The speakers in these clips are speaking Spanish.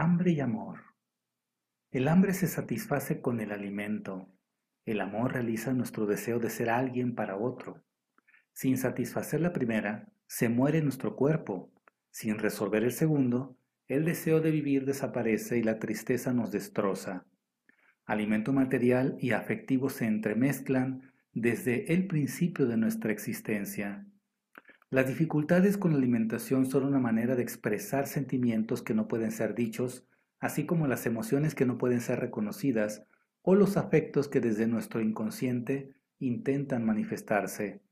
Hambre y amor. El hambre se satisface con el alimento. El amor realiza nuestro deseo de ser alguien para otro. Sin satisfacer la primera, se muere nuestro cuerpo. Sin resolver el segundo, el deseo de vivir desaparece y la tristeza nos destroza. Alimento material y afectivo se entremezclan desde el principio de nuestra existencia. Las dificultades con la alimentación son una manera de expresar sentimientos que no pueden ser dichos, así como las emociones que no pueden ser reconocidas o los afectos que desde nuestro inconsciente intentan manifestarse.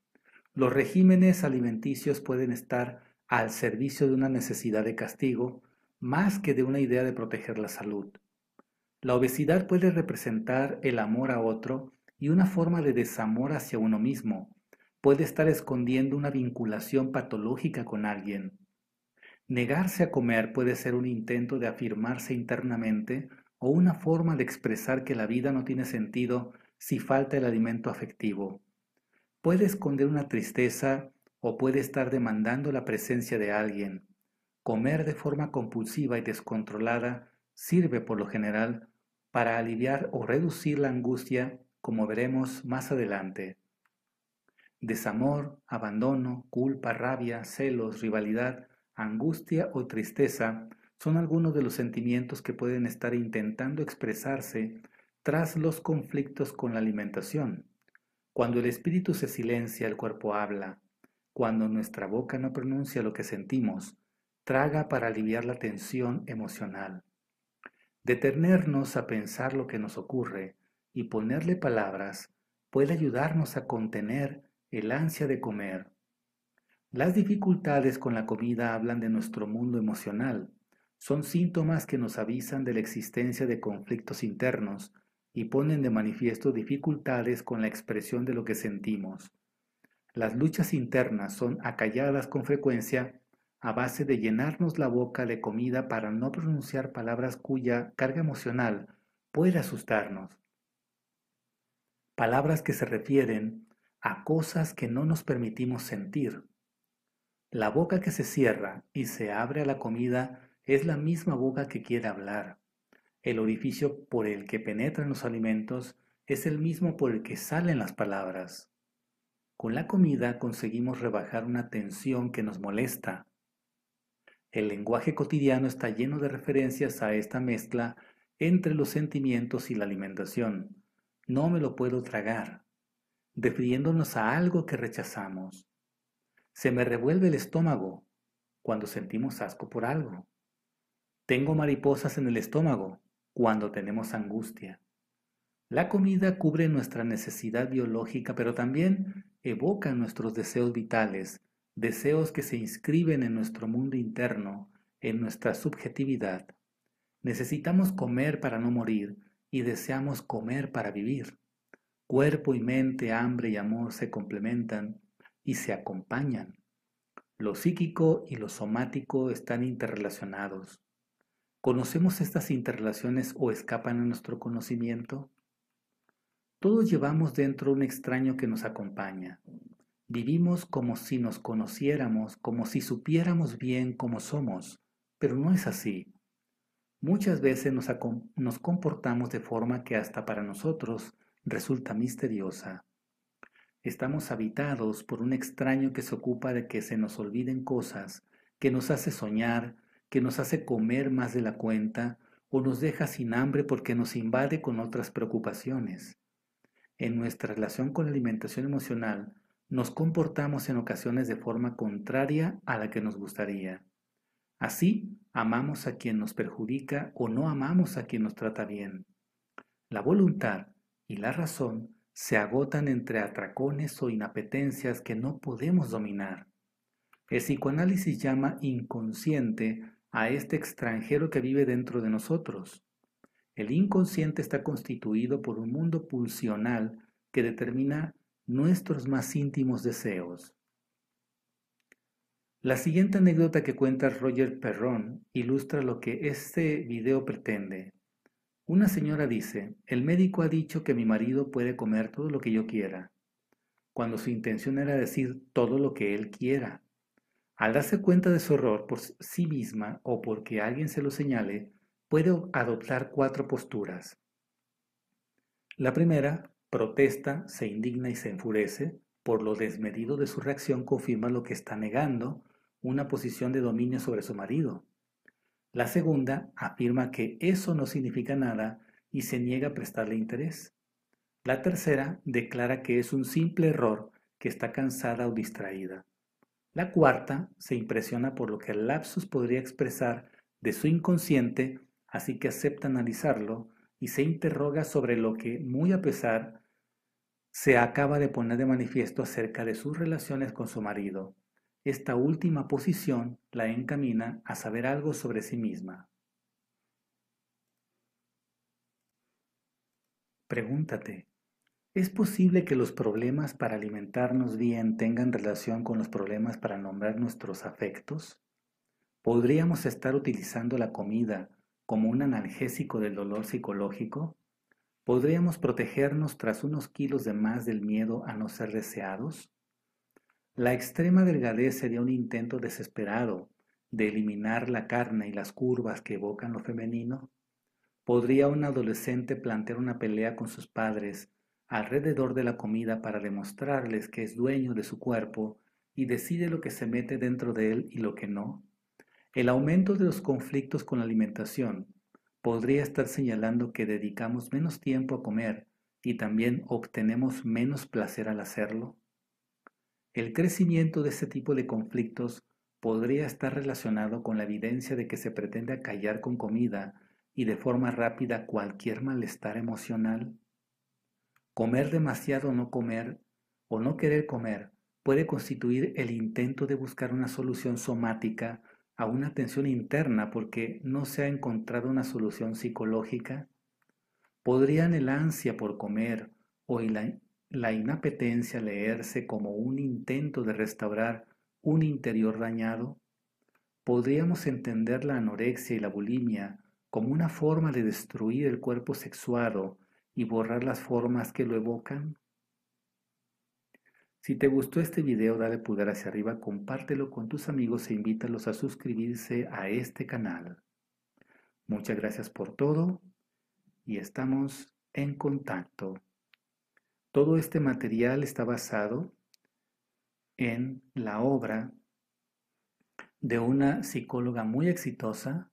Los regímenes alimenticios pueden estar al servicio de una necesidad de castigo más que de una idea de proteger la salud. La obesidad puede representar el amor a otro y una forma de desamor hacia uno mismo, puede estar escondiendo una vinculación patológica con alguien. Negarse a comer puede ser un intento de afirmarse internamente o una forma de expresar que la vida no tiene sentido si falta el alimento afectivo. Puede esconder una tristeza o puede estar demandando la presencia de alguien. Comer de forma compulsiva y descontrolada sirve por lo general para aliviar o reducir la angustia, como veremos más adelante. Desamor, abandono, culpa, rabia, celos, rivalidad, angustia o tristeza son algunos de los sentimientos que pueden estar intentando expresarse tras los conflictos con la alimentación. Cuando el espíritu se silencia, el cuerpo habla. Cuando nuestra boca no pronuncia lo que sentimos, traga para aliviar la tensión emocional. Detenernos a pensar lo que nos ocurre y ponerle palabras puede ayudarnos a contener el ansia de comer. Las dificultades con la comida hablan de nuestro mundo emocional. Son síntomas que nos avisan de la existencia de conflictos internos y ponen de manifiesto dificultades con la expresión de lo que sentimos. Las luchas internas son acalladas con frecuencia a base de llenarnos la boca de comida para no pronunciar palabras cuya carga emocional puede asustarnos. Palabras que se refieren a cosas que no nos permitimos sentir. La boca que se cierra y se abre a la comida es la misma boca que quiere hablar. El orificio por el que penetran los alimentos es el mismo por el que salen las palabras. Con la comida conseguimos rebajar una tensión que nos molesta. El lenguaje cotidiano está lleno de referencias a esta mezcla entre los sentimientos y la alimentación. No me lo puedo tragar refiriéndonos a algo que rechazamos. Se me revuelve el estómago cuando sentimos asco por algo. Tengo mariposas en el estómago cuando tenemos angustia. La comida cubre nuestra necesidad biológica, pero también evoca nuestros deseos vitales, deseos que se inscriben en nuestro mundo interno, en nuestra subjetividad. Necesitamos comer para no morir y deseamos comer para vivir. Cuerpo y mente, hambre y amor se complementan y se acompañan. Lo psíquico y lo somático están interrelacionados. ¿Conocemos estas interrelaciones o escapan a nuestro conocimiento? Todos llevamos dentro un extraño que nos acompaña. Vivimos como si nos conociéramos, como si supiéramos bien cómo somos, pero no es así. Muchas veces nos, nos comportamos de forma que hasta para nosotros resulta misteriosa. Estamos habitados por un extraño que se ocupa de que se nos olviden cosas, que nos hace soñar, que nos hace comer más de la cuenta o nos deja sin hambre porque nos invade con otras preocupaciones. En nuestra relación con la alimentación emocional, nos comportamos en ocasiones de forma contraria a la que nos gustaría. Así, amamos a quien nos perjudica o no amamos a quien nos trata bien. La voluntad y la razón se agotan entre atracones o inapetencias que no podemos dominar. El psicoanálisis llama inconsciente a este extranjero que vive dentro de nosotros. El inconsciente está constituido por un mundo pulsional que determina nuestros más íntimos deseos. La siguiente anécdota que cuenta Roger Perron ilustra lo que este video pretende. Una señora dice, el médico ha dicho que mi marido puede comer todo lo que yo quiera, cuando su intención era decir todo lo que él quiera. Al darse cuenta de su error por sí misma o porque alguien se lo señale, puede adoptar cuatro posturas. La primera, protesta, se indigna y se enfurece, por lo desmedido de su reacción confirma lo que está negando, una posición de dominio sobre su marido. La segunda afirma que eso no significa nada y se niega a prestarle interés. La tercera declara que es un simple error, que está cansada o distraída. La cuarta se impresiona por lo que el lapsus podría expresar de su inconsciente, así que acepta analizarlo y se interroga sobre lo que, muy a pesar, se acaba de poner de manifiesto acerca de sus relaciones con su marido. Esta última posición la encamina a saber algo sobre sí misma. Pregúntate, ¿es posible que los problemas para alimentarnos bien tengan relación con los problemas para nombrar nuestros afectos? ¿Podríamos estar utilizando la comida como un analgésico del dolor psicológico? ¿Podríamos protegernos tras unos kilos de más del miedo a no ser deseados? La extrema delgadez sería un intento desesperado de eliminar la carne y las curvas que evocan lo femenino. ¿Podría un adolescente plantear una pelea con sus padres alrededor de la comida para demostrarles que es dueño de su cuerpo y decide lo que se mete dentro de él y lo que no? El aumento de los conflictos con la alimentación podría estar señalando que dedicamos menos tiempo a comer y también obtenemos menos placer al hacerlo? El crecimiento de este tipo de conflictos podría estar relacionado con la evidencia de que se pretende acallar con comida y de forma rápida cualquier malestar emocional. Comer demasiado o no comer o no querer comer puede constituir el intento de buscar una solución somática a una tensión interna porque no se ha encontrado una solución psicológica? ¿Podrían el ansia por comer o la inapetencia leerse como un intento de restaurar un interior dañado? ¿Podríamos entender la anorexia y la bulimia como una forma de destruir el cuerpo sexuado y borrar las formas que lo evocan? Si te gustó este video, dale pulgar hacia arriba, compártelo con tus amigos e invítalos a suscribirse a este canal. Muchas gracias por todo y estamos en contacto. Todo este material está basado en la obra de una psicóloga muy exitosa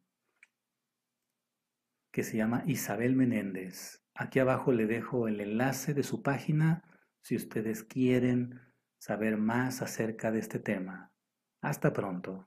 que se llama Isabel Menéndez. Aquí abajo le dejo el enlace de su página si ustedes quieren saber más acerca de este tema. Hasta pronto.